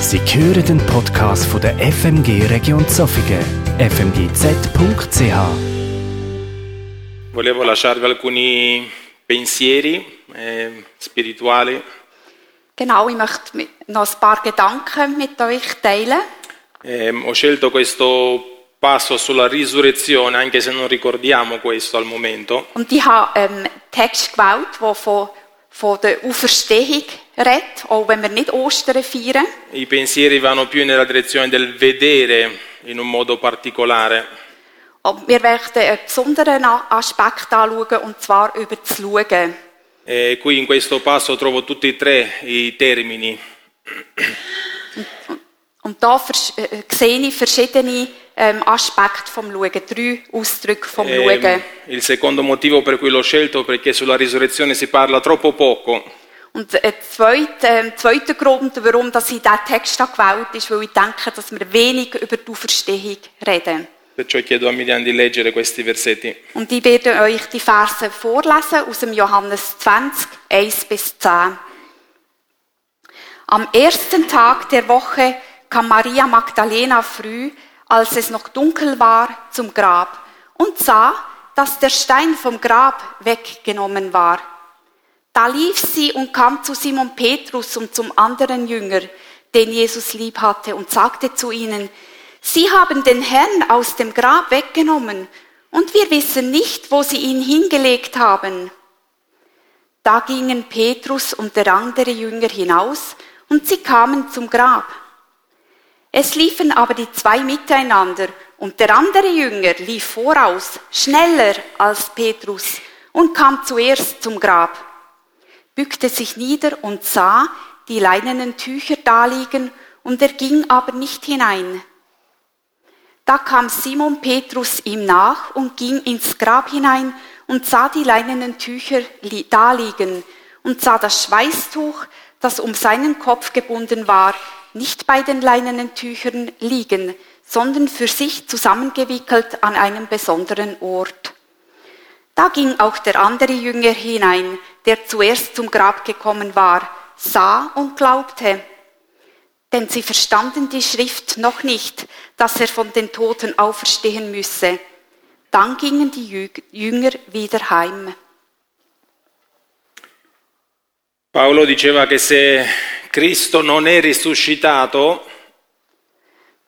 Sie hören den Podcast von der FMG Region Zofingen, fmgz.ch. Volevo lasciarvi alcuni pensieri eh, spirituali Genau, ich möchte mit- noch ein paar Gedanken mit euch teilen. Ehm, ho scelto questo passo sulla risurrezione, anche se non ricordiamo questo al momento, Und ich habe ähm, einen Text gewählt, der von, von der Auferstehung redet, auch wenn wir nicht Ostern feiern. i pensieri vanno più nella direzione del vedere in un modo particolare. Und wir möchten einen besonderen Aspekt anschauen, und zwar über das Schauen. E qui in questo passo trovo tutti e tre i termini. Und da vers- äh, sehe ich verschiedene ähm, Aspekte vom Schauen, drei Ausdrücke vom Ehm, Schauen. il secondo motivo per cui l'ho scelto è perché sulla risurrezione si parla troppo poco. Und ein zweiter, ähm, zweiter Grund, warum dass ich diesen Text gewählt habe, ist, weil ich denke, dass wir wenig über die Auferstehung reden. Perciò chiedo a Miriam di leggere questi versetti. Und ich werde euch die Verse vorlesen aus dem Johannes 20, 1 bis 10. Am ersten Tag der Woche kam Maria Magdalena früh, als es noch dunkel war, zum Grab und sah, dass der Stein vom Grab weggenommen war. Da lief sie und kam zu Simon Petrus und zum anderen Jünger, den Jesus lieb hatte, und sagte zu ihnen, Sie haben den Herrn aus dem Grab weggenommen, und wir wissen nicht, wo Sie ihn hingelegt haben. Da gingen Petrus und der andere Jünger hinaus, und sie kamen zum Grab. Es liefen aber die zwei miteinander, und der andere Jünger lief voraus, schneller als Petrus, und kam zuerst zum Grab bückte sich nieder und sah die leinenen Tücher daliegen, und er ging aber nicht hinein. Da kam Simon Petrus ihm nach und ging ins Grab hinein und sah die leinenen Tücher li- daliegen und sah das Schweißtuch, das um seinen Kopf gebunden war, nicht bei den leinenen Tüchern liegen, sondern für sich zusammengewickelt an einem besonderen Ort. Da ging auch der andere Jünger hinein, der zuerst zum Grab gekommen war, sah und glaubte. Denn sie verstanden die Schrift noch nicht, dass er von den Toten auferstehen müsse. Dann gingen die Jü- Jünger wieder heim. Paolo diceva che se Cristo non è risuscitato,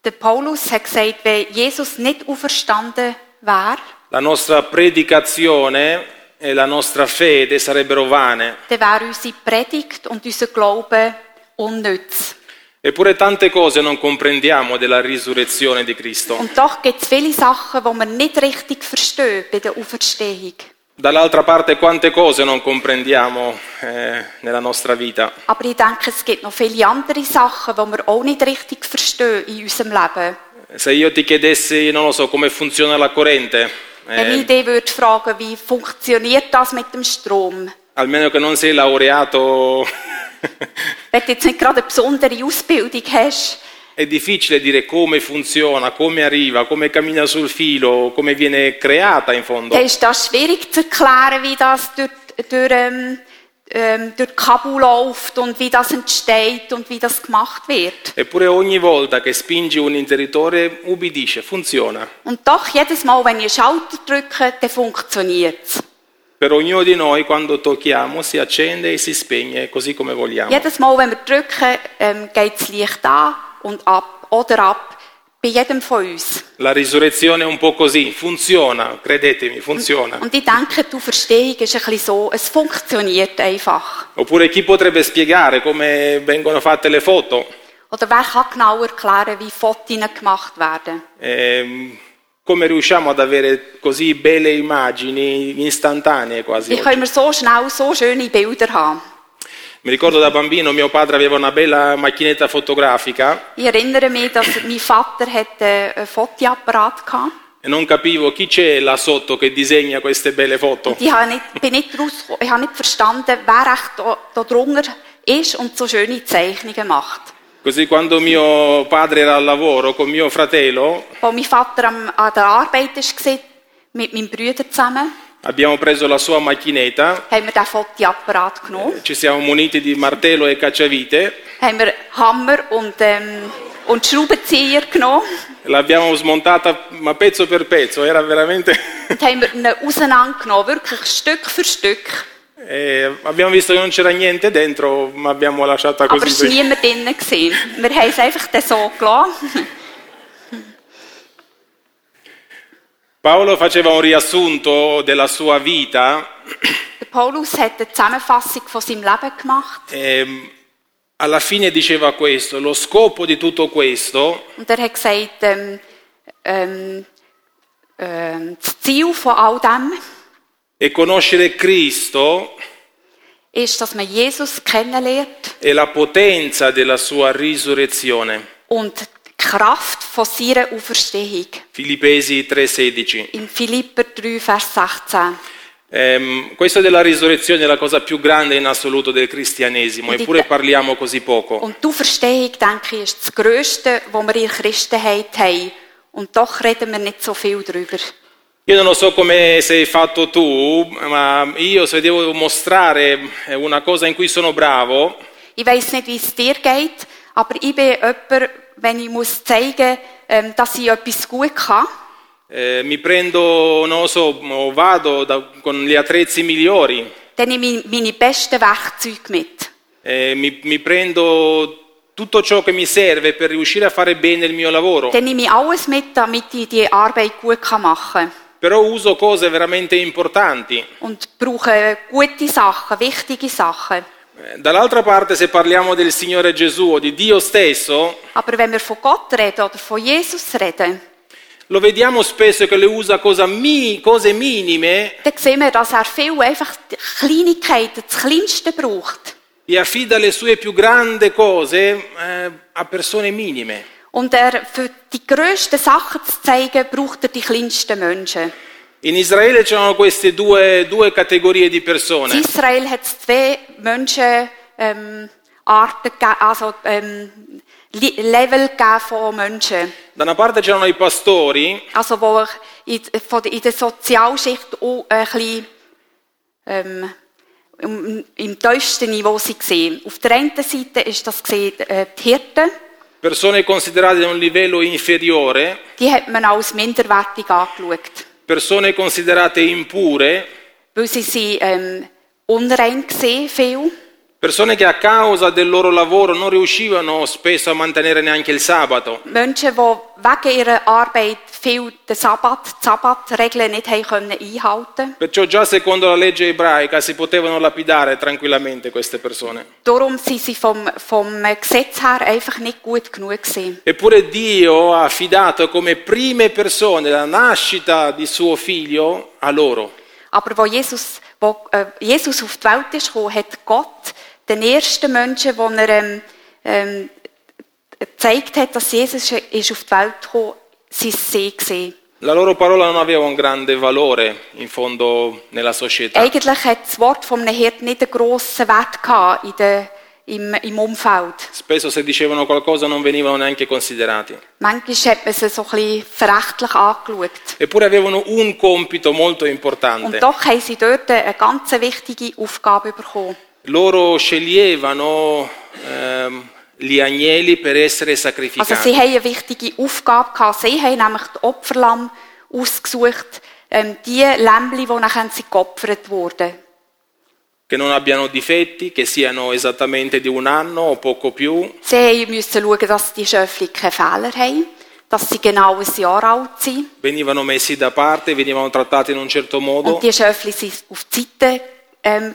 Der Paulus hat gesagt, wenn Jesus nicht auferstanden wäre, la nostra predicazione e la nostra fede sarebbero vane. dann wäre unsere Predigt und unser Glaube unnütz. Eppure tante cose non comprendiamo della risurrezione di Cristo. Und doch gibt es viele Sachen, die man nicht richtig verstehen bei der Auferstehung. Dall'altra parte quante cose non comprendiamo eh, nella nostra vita. Aber ich denke, es gibt noch viele andere Sachen, die wir auch nicht richtig verstehen in unserem Leben. Se io ti chiedessi, non lo so, come funziona la corrente, Wenn ich eh, dich würde fragen, wie funktioniert das mit dem Strom? almeno che non sei laureato, Wenn du jetzt nicht gerade eine besondere Ausbildung hast, è difficile dire come funziona, come arriva, come cammina sul filo, come viene creata in fondo. dann ist das schwierig zu erklären, wie das durch, durch, ähm, ähm, durch die Kabel läuft und wie das entsteht und wie das gemacht wird. Eppure ogni volta che spingi un interitore ubbidisce, funziona. Und doch, jedes Mal, wenn einen Schalter drücke, dann funktioniert es. Per ognuno di noi quando tocchiamo si accende e si spegne così come vogliamo. Jedes Mal, wenn wir drücken, ähm, geht das Licht an und ab oder ab. Bei jedem von uns. La risurrezione è un po' così, funziona, credetemi, funziona. Und ich denke, die Verstehung ist ein bisschen so, es funktioniert einfach. Oppure chi potrebbe spiegare come vengono fatte le foto? Oder wer kann genau erklären, wie Fotos gemacht werden? Ehm, come riusciamo ad avere così belle immagini istantanee quasi? Wie können wir so schnell so schöne Bilder haben? Mi ricordo da bambino mio padre aveva una bella macchinetta fotografica Ich erinnere mich, dass mein Vater hatte einen Fotoapparat hatte. e non capivo chi c'è là sotto che disegna queste belle foto. Ich habe nicht, bin nicht rausgekommen, ich habe nicht verstanden, wer echt da, da drunter ist und so schöne Zeichnungen macht. Così quando mio padre era al lavoro con mio fratello, Als mein Vater am, an der Arbeit war, mit meinem Bruder zusammen, Abbiamo preso la sua macchinetta, ci siamo muniti di martello e cacciavite, Hammer und, ähm, und Schraubenzieher genommen l'abbiamo smontata ma pezzo per pezzo, era veramente... wirklich Stück für Stück. e abbiamo visto che non c'era niente dentro, ma abbiamo lasciata Aber così. es war niemand gewesen. Wir haben es einfach so gelassen. Paolo faceva un riassunto della sua vita Der Paulus hat eine Zusammenfassung von seinem Leben gemacht e alla fine diceva questo, lo scopo di tutto questo und er hat gesagt, ähm, ähm, ähm, das Ziel von all dem è conoscere Cristo ist, dass man Jesus kennenlernt e la potenza della sua risurrezione. und Kraft von seiner Auferstehung. Filippesi 3:16. In Philipper 3, Vers 16. Ehm, questo della risurrezione è la cosa più grande in assoluto del cristianesimo, eppure parliamo così poco. Und die Auferstehung, denke ich, ist das Größte, was wir in der Christenheit haben. Und doch reden wir nicht so viel darüber. Io non lo so come sei fatto tu, ma io se devo mostrare eh, una cosa in cui sono bravo, Ich weiß nicht, wie es dir geht, aber ich bin jemand, wenn ich muss zeigen ähm, dass ich etwas gut kann, eh, mi prendo, non so, vado da- con gli attrezzi migliori, dann nehme ich meine besten Werkzeuge mit. eh, mi, mi prendo tutto ciò che mi serve per riuscire a fare bene il mio lavoro, Dann nehme ich alles mit, damit ich die Arbeit gut kann machen kann. però uso cose veramente importanti. Und brauche gute Sachen, wichtige Sachen. Dall'altra parte, se parliamo del Signore Gesù o di Dio stesso, Aber wenn wir von Gott reden oder von Jesus reden, lo vediamo spesso che le usa mi- cose minime dann sehen wir, dass er viel einfach die Kleinigkeiten, das Kleinste braucht. e affida le sue più grandi cose eh, a persone minime. Und er, für die grössten Sachen zu zeigen, braucht er die kleinsten Menschen. In Israele c'erano queste due, due categorie di In persone. Israel hat es zwei Menschen, ähm, Arten also ähm, Level von Menschen. Da una parte c'erano i pastori Also wo in, von in der Sozialschicht auch ein bisschen, ähm, im, im tiefsten Niveau waren. Auf der einen Seite ist das gesehen, äh, die Hirten, persone considerate a un livello inferiore, die hat man als minderwertig angeschaut, persone considerate impure, weil sie sind ähm, unrein gesehen, viel. Persone che a causa del loro lavoro non riuscivano spesso a mantenere neanche il sabato. Menschen, die wegen ihrer Arbeit viel den Sabbat, die Sabbatregeln nicht haben können einhalten Perciò già secondo la legge ebraica si potevano lapidare tranquillamente queste persone. Darum sind sie vom, vom Gesetz her einfach nicht gut genug gewesen. Eppure Dio ha affidato come prime persone la nascita di suo figlio a loro. Aber wo Jesus, wo, äh, Jesus auf die Welt ist gekommen, hat Gott den ersten Menschen, wo er ähm, ähm, gezeigt hat, dass Jesus ist auf die Welt gekommen ist, sein See gesehen. La loro parola non aveva un grande valore in fondo nella società. Eigentlich hat das Wort von einem Hirten nicht einen grossen Wert gehabt in der, im, im Umfeld. Spesso se dicevano qualcosa non venivano neanche considerati. Manchmal hat man sie so ein bisschen verächtlich angeschaut. Eppure avevano un compito molto Und importante. doch haben sie dort eine ganz wichtige Aufgabe bekommen. Loro sceglievano ehm, gli agnelli per essere Also sacrificati. sie haben eine wichtige Aufgabe gehabt. Sie haben nämlich die Opferlamm ausgesucht, ähm, die Lämmli, die nachher sie geopfert wurden. Che non abbiano difetti, che siano esattamente di un anno o poco più, Sie müssen schauen, dass die Schöfli keine Fehler haben, dass sie genau ein Jahr alt sind. venivano messi da parte, venivano trattati in un certo modo. Und die Schöfli sind auf die Seite ähm, äh,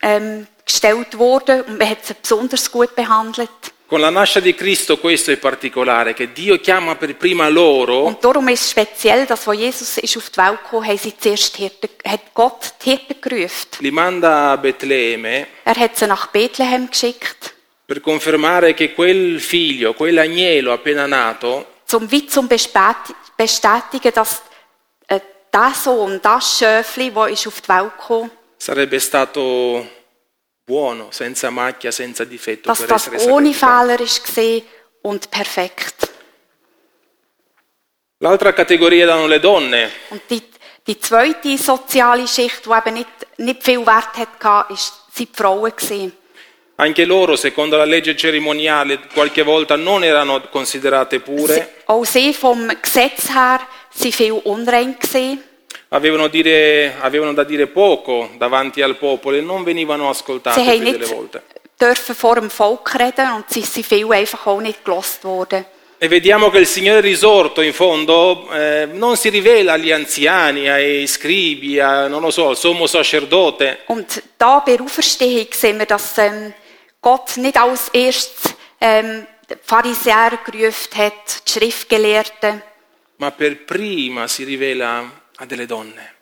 ähm, gestellt worden und man hat sie besonders gut behandelt. Con la nascita di Cristo questo è particolare, che Dio chiama per prima loro Und darum ist es speziell, dass, als Jesus ist auf die Welt kam, haben sie zuerst die Hirten, hat Gott die Hirten gerufen. li manda a Betlemme Er hat sie nach Bethlehem geschickt, per confermare che quel figlio, quell'agnello appena nato, um wie zum bestätigen, dass äh, der Sohn, das Schöfli, das ist auf die Welt kam, sarebbe stato buono, senza macchia, senza difetto dass per das ohne. Fehler und perfekt. L'altra categoria erano le donne, Und die, Die zweite soziale Schicht, die eben nicht, nicht viel Wert hatte, sind die Frauen. Gewesen. Anche loro, secondo la legge cerimoniale, qualche volta non erano considerate pure, Auch sie vom Gesetz her sind viel unrein gewesen. Avevano, dire- avevano da dire poco davanti al popolo e non venivano ascoltate Sie haben più delle volte. dürfen vor dem Volk reden und sie sind viel einfach auch nicht gelost worden. E vediamo che il Signore risorto, in fondo, eh, non si rivela agli anziani, ai scribi, a, non lo so, al sommo sacerdote, Und da bei der Auferstehung sehen wir, dass ähm, Gott nicht als erstes ähm, die Pharisäer gerufen hat, die Schriftgelehrten. ma per prima si rivela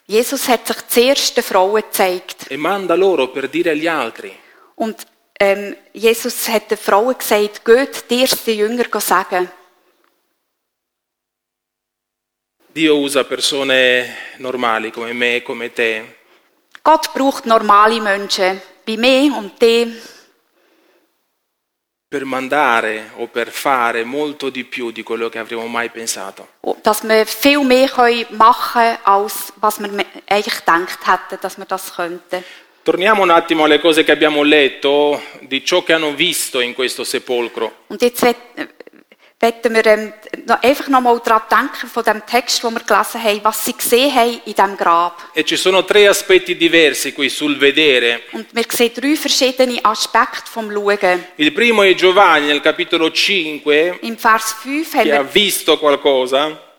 Jesus hat sich zuerst den Frauen gezeigt. e manda loro per dire agli altri. Und ähm, Jesus hat den Frauen gesagt, geht dir den Jünger sagen. Dio usa persone normali come me, come te, Gott braucht normale Menschen, wie mir und die, per mandare o per fare molto di più di quello che avremmo mai pensato. dass wir viel mehr können machen als was wir eigentlich gedacht hätten, dass wir das könnten. Torniamo un attimo alle cose che abbiamo letto, di ciò che hanno visto in questo sepolcro. Und jetzt wetten wir ähm, einfach noch mal daran denken, von dem Text, den wir gelesen haben, was sie gesehen haben in diesem Grab. E ci sono tre aspetti diversi qui sul vedere. Und wir sehen drei verschiedene Aspekte vom Schauen. Il primo è Giovanni nel capitolo 5, Im Vers 5, haben che ha visto qualcosa,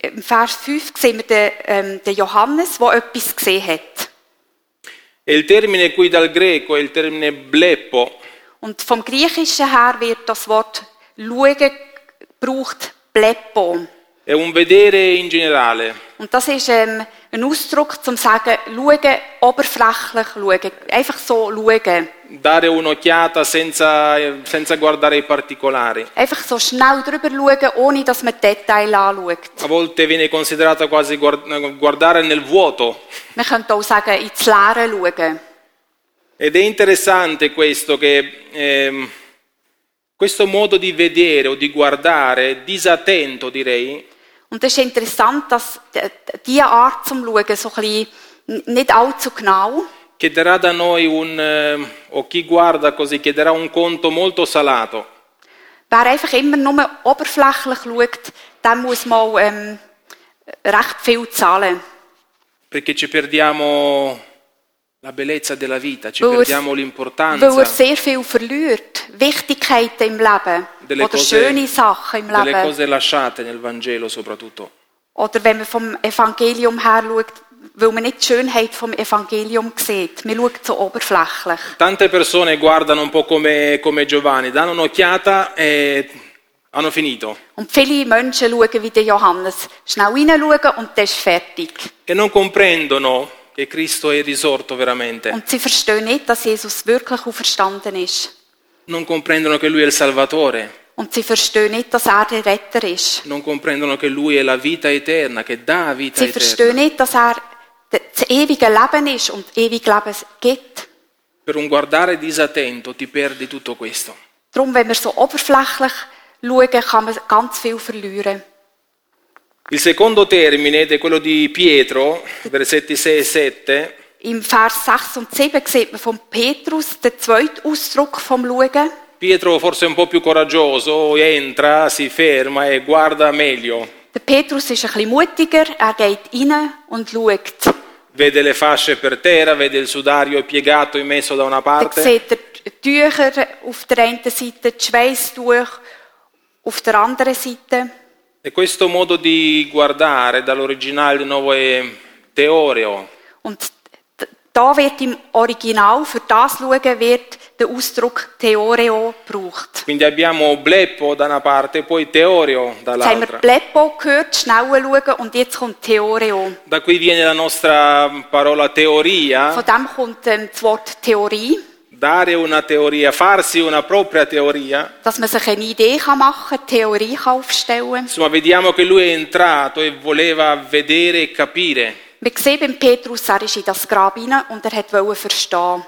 im Vers 5 sehen wir den, ähm, den Johannes, der etwas gesehen hat. e il termine qui dal greco è il termine bleppo, Und vom Griechischen her wird das Wort schauen gebraucht, Bleppo. è un vedere in generale, Und das ist ähm, ein Ausdruck zum sagen, schauen, oberflächlich schauen, einfach so schauen. dare un'occhiata senza, senza guardare i particolari. Einfach so schnell drüber schauen, ohne dass man Details anschaut. A volte viene considerata quasi guard- guardare nel vuoto. Man könnte auch sagen, ins Leere schauen. Ed è interessante questo che ehm, questo modo di vedere o di guardare, disattento direi, Und es ist interessant, dass diese Art zum Schauen so ein bisschen nicht allzu genau, chiederà da noi un, eh, o chi guarda così, chiederà un conto molto salato. wer einfach immer nur oberflächlich schaut, der muss mal ähm, recht viel zahlen. Perché ci perdiamo la bellezza della vita, ci Weil er- perdiamo weil er l'importanza sehr viel verliert. Wichtigkeiten im Leben. Delle oder cose- schöne Sachen im delle Leben. cose lasciate nel Vangelo soprattutto. Oder wenn man vom Evangelium her schaut, weil man nicht die Schönheit vom Evangelium sieht. Man schaut so oberflächlich. Tante persone guardano un po' come, come Giovanni, danno un'occhiata e hanno finito. Und viele Menschen schauen wie der Johannes. Schnell hineinschauen und dann ist fertig. E non comprendono che Cristo è risorto veramente. Und sie verstehen nicht, dass Jesus wirklich auferstanden ist. Non comprendono che Lui è il Salvatore. Und sie verstehen nicht, dass er der Retter ist. Non comprendono che Lui è la vita eterna, che dà vita Sie verstehen eterna. nicht, dass er das ewige Leben ist und ewig Leben gibt. Per un guardare disattento ti perdi tutto questo. Darum, wenn wir so oberflächlich schauen, kann man ganz viel verlieren. Il secondo termine, è quello di Pietro, versetti 6 e 7, Im Vers 6 und 7 sieht man von Petrus den zweiten Ausdruck vom Schauen. Pietro forse un po' più coraggioso, entra, si ferma e guarda meglio. Der Petrus ist ein bisschen mutiger, er geht rein und schaut. Vede le fasce per terra, vede il sudario piegato e messo da una parte. sieht er die Tücher auf der einen Seite, das Schweißtuch auf der anderen Seite. E questo modo di guardare dall'originale nuovo è teoreo, Und da wird im Original, für das Schauen, wird der Ausdruck Theoreo gebraucht. quindi abbiamo bleppo da una parte poi teoreo Jetzt haben wir dall'altra. Bleppo gehört, schnell schauen, und jetzt kommt Theoreo. Da qui viene la nostra parola teoria, Von dem kommt ähm, das Wort Theorie, dare una teoria, farsi una propria teoria. dass man sich eine Idee kann machen kann, Theorie kann aufstellen Insomma, vediamo che lui è entrato e voleva vedere e capire. Wir sehen beim Petrus, er ist in das Grab hinein und er wollte verstehen.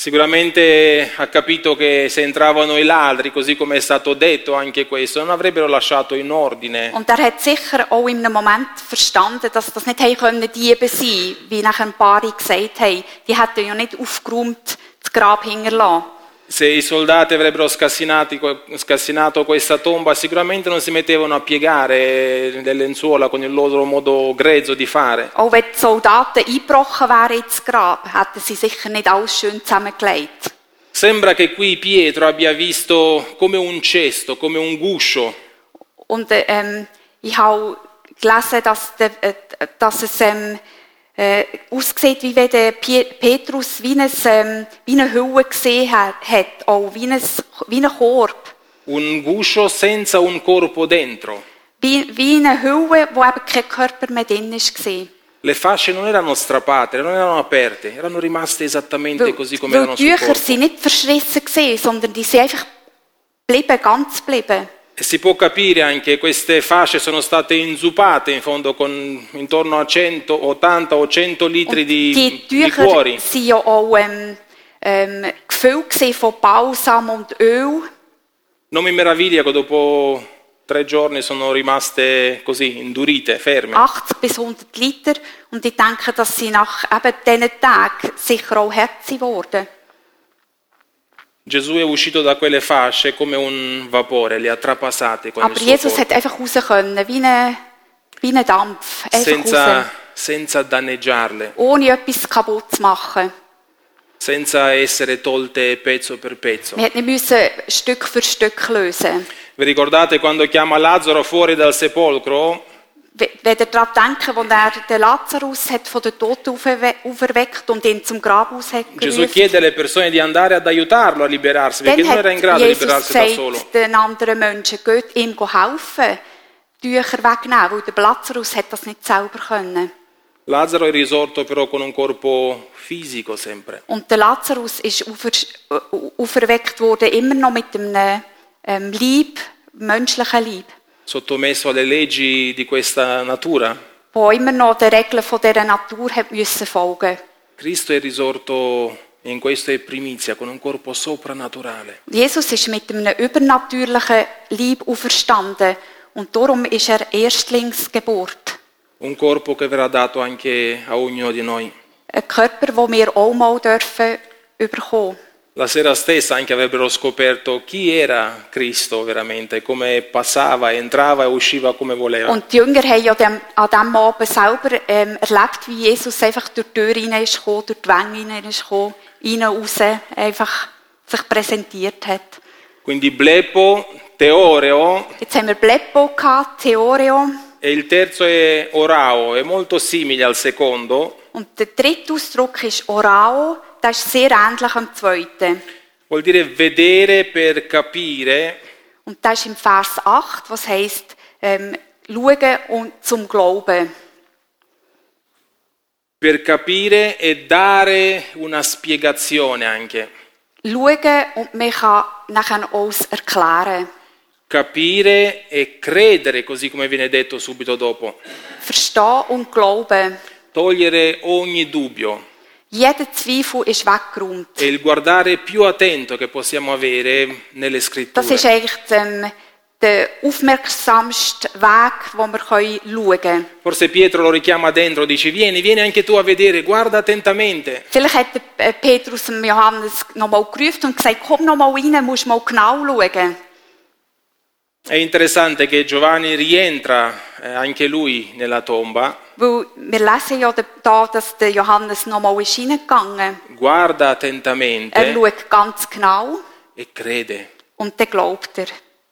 Sicuramente ha capito che se entravano i ladri, così come è stato detto anche questo, non avrebbero lasciato in ordine. Und er hat sicher auch in einem Moment verstanden, dass das nicht können Diebe sein, wie nachher ein paar gesagt haben. Die hätten ja nicht aufgeräumt das Grab hinterlassen. Se i soldati avrebbero scassinato questa tomba, sicuramente non si mettevano a piegare le lenzuola con il loro modo grezzo di fare. Auch wenn die Soldaten eingebrochen wären ins Grab, hätten sie sicher nicht alles schön zusammengelegt. Sembra che qui Pietro abbia visto come un cesto, come un guscio, Und äh, ähm, ich habe gelesen, dass, der, äh, dass es ähm, äh, aussieht, wie wenn der Petrus wie, ein, ähm, wie eine Hülle gesehen hat, hat auch wie ein, wie ein Korb. un guscio senza un corpo dentro. Wie, wie eine Hülle, wo eben kein Körper mehr drin war. Le fasce non erano strappate, non erano aperte, erano rimaste esattamente Weil, così come erano die sul corpo. sind nicht verschlissen gewesen, sondern die sind einfach geblieben, ganz geblieben. E si può capire anche queste fasce sono state inzuppate in fondo con intorno a 100, 80 o 100 litri di die liquori. sind ja auch ähm, ähm, gefüllt von Balsam und Öl. Non mi meraviglia che dopo tre giorni sono rimaste così, indurite, ferme. 80 bis 100 Liter. Und ich denke, dass sie nach eben diesen Tagen sicher auch hart sind worden. Gesù è uscito da quelle fasce come un vapore, le ha trapassate con il Aber Jesus corpo, hat einfach raus können, wie ein, wie ein Dampf. Senza, senza danneggiarle, Ohne etwas kaputt zu machen. senza essere tolte pezzo per pezzo. Wir hätten müssen Stück für Stück lösen. Vi ricordate quando chiama Lazzaro fuori dal sepolcro? Wenn ihr daran denken, als er den Lazarus hat von den Toten auferwe- auferweckt und ihn zum Grab aus hat Gesù chiede alle persone di andare ad aiutarlo a liberarsi perché dann non era in hat grado di Jesus liberarsi da solo. gesagt den anderen Menschen, geht ihm helfen, Tücher wegnehmen, weil der Lazarus hat das nicht selber können. Lazzaro è risorto però con un corpo fisico sempre. Und der Lazarus ist aufer, auferweckt worden, immer noch mit einem ähm, Lieb, menschlichen Lieb, sottomesso alle leggi di questa natura. wo immer noch den Regeln von dieser Natur hat müssen folgen. Cristo è risorto in questo è primizia, con un corpo soprannaturale. Jesus ist mit einem übernatürlichen Lieb auferstanden und darum ist er Erstlingsgeburt. Un corpo che verrà dato anche a ognuno di noi. Ein Körper, wo wir auch mal dürfen bekommen. La sera stessa anche avrebbero scoperto chi era Cristo veramente, come passava, entrava e usciva come voleva. Und die Jünger haben ja dem, an diesem Abend selber ähm, erlebt, wie Jesus einfach durch die Tür hinein ist gekommen, durch die Wände hinein ist gekommen, rein, raus, einfach sich präsentiert hat. Quindi Blepo, Teoreo Jetzt haben wir Bleppo gehabt, Theoreo. e il terzo è Orao, è molto simile al secondo. Und der dritte Ausdruck ist Orao, das ist sehr ähnlich am zweiten. Vuol dire vedere per capire Und das ist im Vers 8, was heisst, ähm, schauen und zum Glauben. per capire e dare una spiegazione anche. Schauen und man kann nachher auch erklären. Capire e credere, così come viene detto subito dopo. Verstehen und glauben. Togliere ogni dubbio Jeder Zweifel ist weggeräumt. e il guardare più attento che possiamo avere nelle Das scritture. ist eigentlich ähm, der aufmerksamste Weg, wo wir können schauen können. Forse Pietro lo richiama dentro, dice vieni, vieni anche tu a vedere, guarda attentamente. Vielleicht hat äh, Petrus dem Johannes nochmal gerufen und gesagt, komm nochmal rein, musst mal genau schauen. È interessante che Giovanni rientra eh, anche lui nella tomba, Weil wir lesen ja da, dass der Johannes nochmal ist reingegangen guarda Er attentamente schaut ganz genau e crede. und dann glaubt er.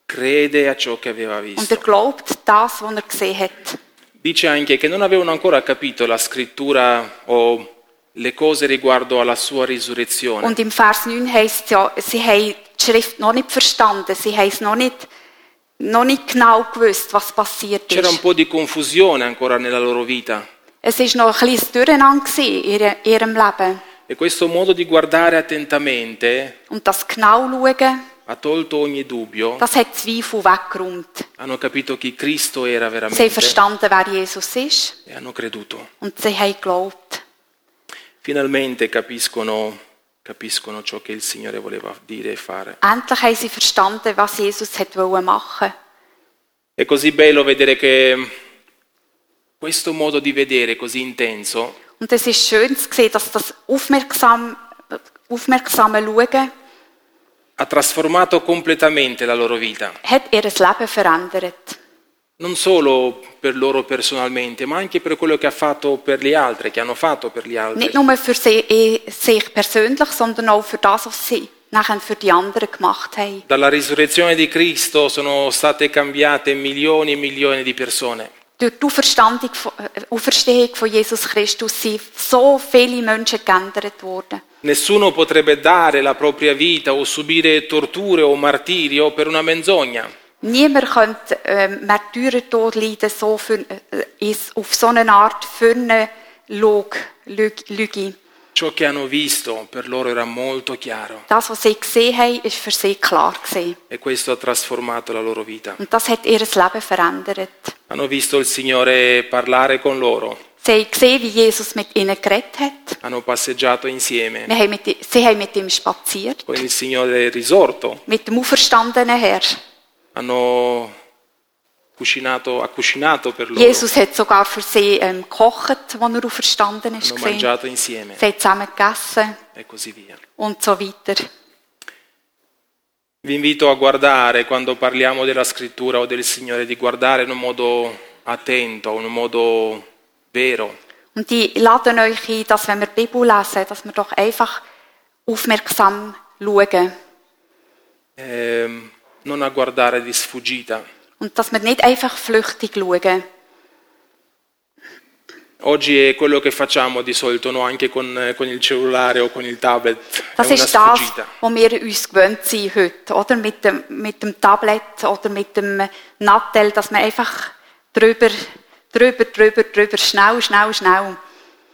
Crede a ciò che aveva Und visto. er glaubt das, was er gesehen hat. Dice anche che non avevano ancora capito la scrittura o le cose riguardo alla sua risurrezione. Und im Vers 9 heißt ja, sie haben die Schrift noch nicht verstanden. Sie haben es noch nicht, noch nicht genau gewusst, was passiert C'era un ist. po' di confusione ancora nella loro vita Es war noch ein kleines Durcheinander gewesen in ihre- ihrem Leben. e questo modo di guardare attentamente Und das genau schauen, ha tolto ogni dubbio. das hat Zweifel weggeräumt. Hanno capito chi Cristo era Sie haben veramente verstanden, wer Jesus ist. e hanno creduto. Und sie haben geglaubt. Finalmente capiscono capiscono ciò che il Signore voleva dire e fare. Endlich haben sie verstanden, was Jesus hat machen. È così bello vedere che questo modo di vedere così intenso Und es ist schön zu sehen, dass das aufmerksam, aufmerksame Schauen ha trasformato completamente la loro vita, hat ihr Leben verändert. Non solo per loro personalmente, ma anche per quello che ha fatto per gli altri, che hanno fatto per gli altri. Nicht nur für eh, sich persönlich, sondern auch für das, was sie nachher für die anderen gemacht haben. Dalla risurrezione di Cristo sono state cambiate milioni e milioni di persone. Durch die äh, Auferstehung von Jesus Christus sind so viele Menschen geändert worden. Nessuno potrebbe dare la propria vita o subire torture o martirio per una menzogna. Niemand könnte ähm, Märtyrertod leiden so für, äh, auf so eine Art für eine Lüge. Ciò che hanno visto per loro era molto chiaro Das, was sie gesehen haben, ist für sie klar gewesen. e questo ha trasformato la loro vita. Und das hat ihr Leben verändert. Hanno visto il Signore parlare con loro, Sie haben gesehen, wie Jesus mit ihnen geredet hat. hanno passeggiato insieme Wir haben mit, sie haben mit ihm spaziert. con il Signore risorto, Mit dem auferstandenen Herr. Hanno cucinato, ha cucinato per loro, Jesus hat sogar für sie ähm, gekocht, als er auferstanden ist. hanno gewesen. mangiato insieme Sie haben zusammen gegessen e così via. und so weiter. Vi invito a guardare quando parliamo della scrittura o del Signore, di guardare in un modo attento, in un modo vero, Und ich lade euch ein, dass wenn wir die Bibel lesen, dass wir doch einfach aufmerksam schauen. ehm, non a guardare di sfuggita. Und dass wir nicht einfach flüchtig schauen. Oggi è quello che facciamo di solito, no? anche con, eh, con il cellulare o con il tablet, è Das una ist das, sfuggita. was wir uns gewöhnt sind heute, oder? Mit dem, mit dem Tablet oder mit dem Nattel, dass man einfach drüber, drüber, drüber, drüber, schnell, schnell, schnell.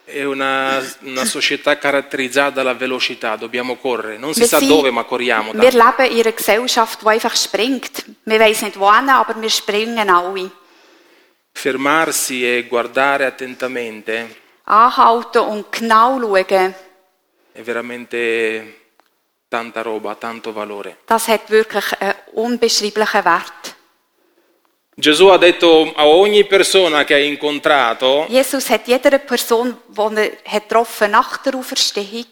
È una, una società caratterizzata dalla velocità, dobbiamo correre, non si Wir, sa sind- dove ma corriamo. wir leben in einer Gesellschaft, die einfach springt. Wir wissen nicht wohin, aber wir springen alle. Fermarsi e guardare attentamente Anhalten und genau schauen, è veramente tanta roba, tanto valore. das hat wirklich einen unbeschreiblichen Wert. Gesù ha detto a ogni persona che ha incontrato, Jesus hat jeder Person, die er hat getroffen nach der Auferstehung,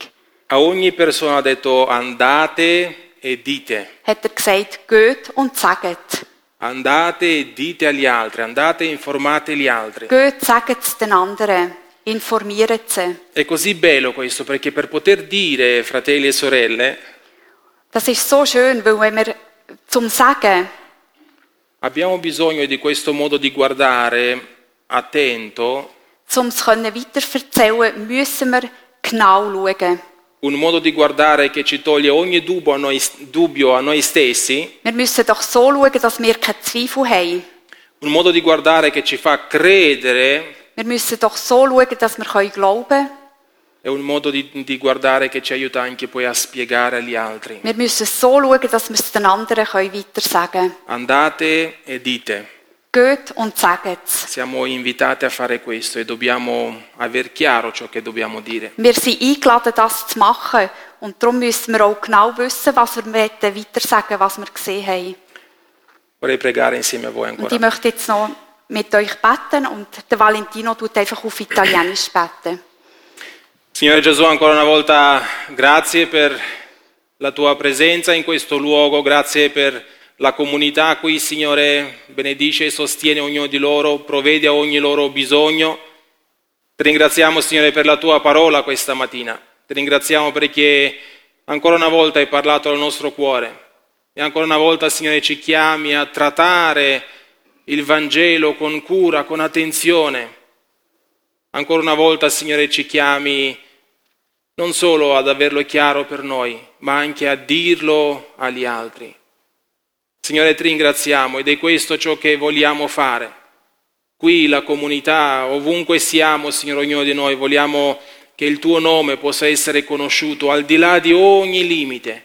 a ogni persona ha detto andate e dite, hat er gesagt, geht und sagt. andate e dite agli altri, andate e informate gli altri. Geht, sagt es den anderen, informiert sie. È così bello questo perché per poter dire, fratelli e sorelle, Das ist so schön, weil wenn wir zum Sagen, abbiamo bisogno di questo modo di guardare attento, um es weiterverzählen, müssen wir genau schauen. un modo di guardare che ci toglie ogni dubbio a noi, dubbio a noi stessi, Wir müssen doch so schauen, dass wir keine Zweifel haben. un modo di guardare che ci fa credere Wir müssen doch so schauen, dass wir können glauben è un modo di, di guardare che ci aiuta anche poi a spiegare agli altri. Wir müssen so schauen, dass wir es den anderen können weiter sagen Andate e dite. Geht und sagt es. Siamo invitati a fare questo e dobbiamo aver chiaro ciò che dobbiamo dire. Wir sind eingeladen, das zu machen. Und darum müssen wir auch genau wissen, was wir möchten, weiter sagen, was wir gesehen haben. Vorrei pregare insieme a voi Und ancora. ich möchte jetzt noch mit euch beten und der Valentino tut einfach auf Italienisch beten. Signore Gesù, ancora una volta grazie per la tua presenza in questo luogo, grazie per la comunità qui, Signore, benedice e sostiene ognuno di loro, provvede a ogni loro bisogno. Ti ringraziamo, Signore, per la tua parola questa mattina. Ti ringraziamo perché ancora una volta hai parlato al nostro cuore e ancora una volta, Signore, ci chiami a trattare il Vangelo con cura, con attenzione. Ancora una volta, Signore, ci chiami non solo ad averlo chiaro per noi, ma anche a dirlo agli altri. Signore, ti ringraziamo ed è questo ciò che vogliamo fare. Qui la comunità, ovunque siamo, Signore, ognuno di noi, vogliamo che il tuo nome possa essere conosciuto al di là di ogni limite,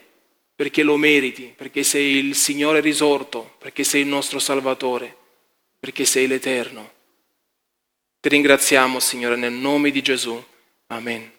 perché lo meriti, perché sei il Signore risorto, perché sei il nostro Salvatore, perché sei l'Eterno. Ti ringraziamo, Signore, nel nome di Gesù. Amen.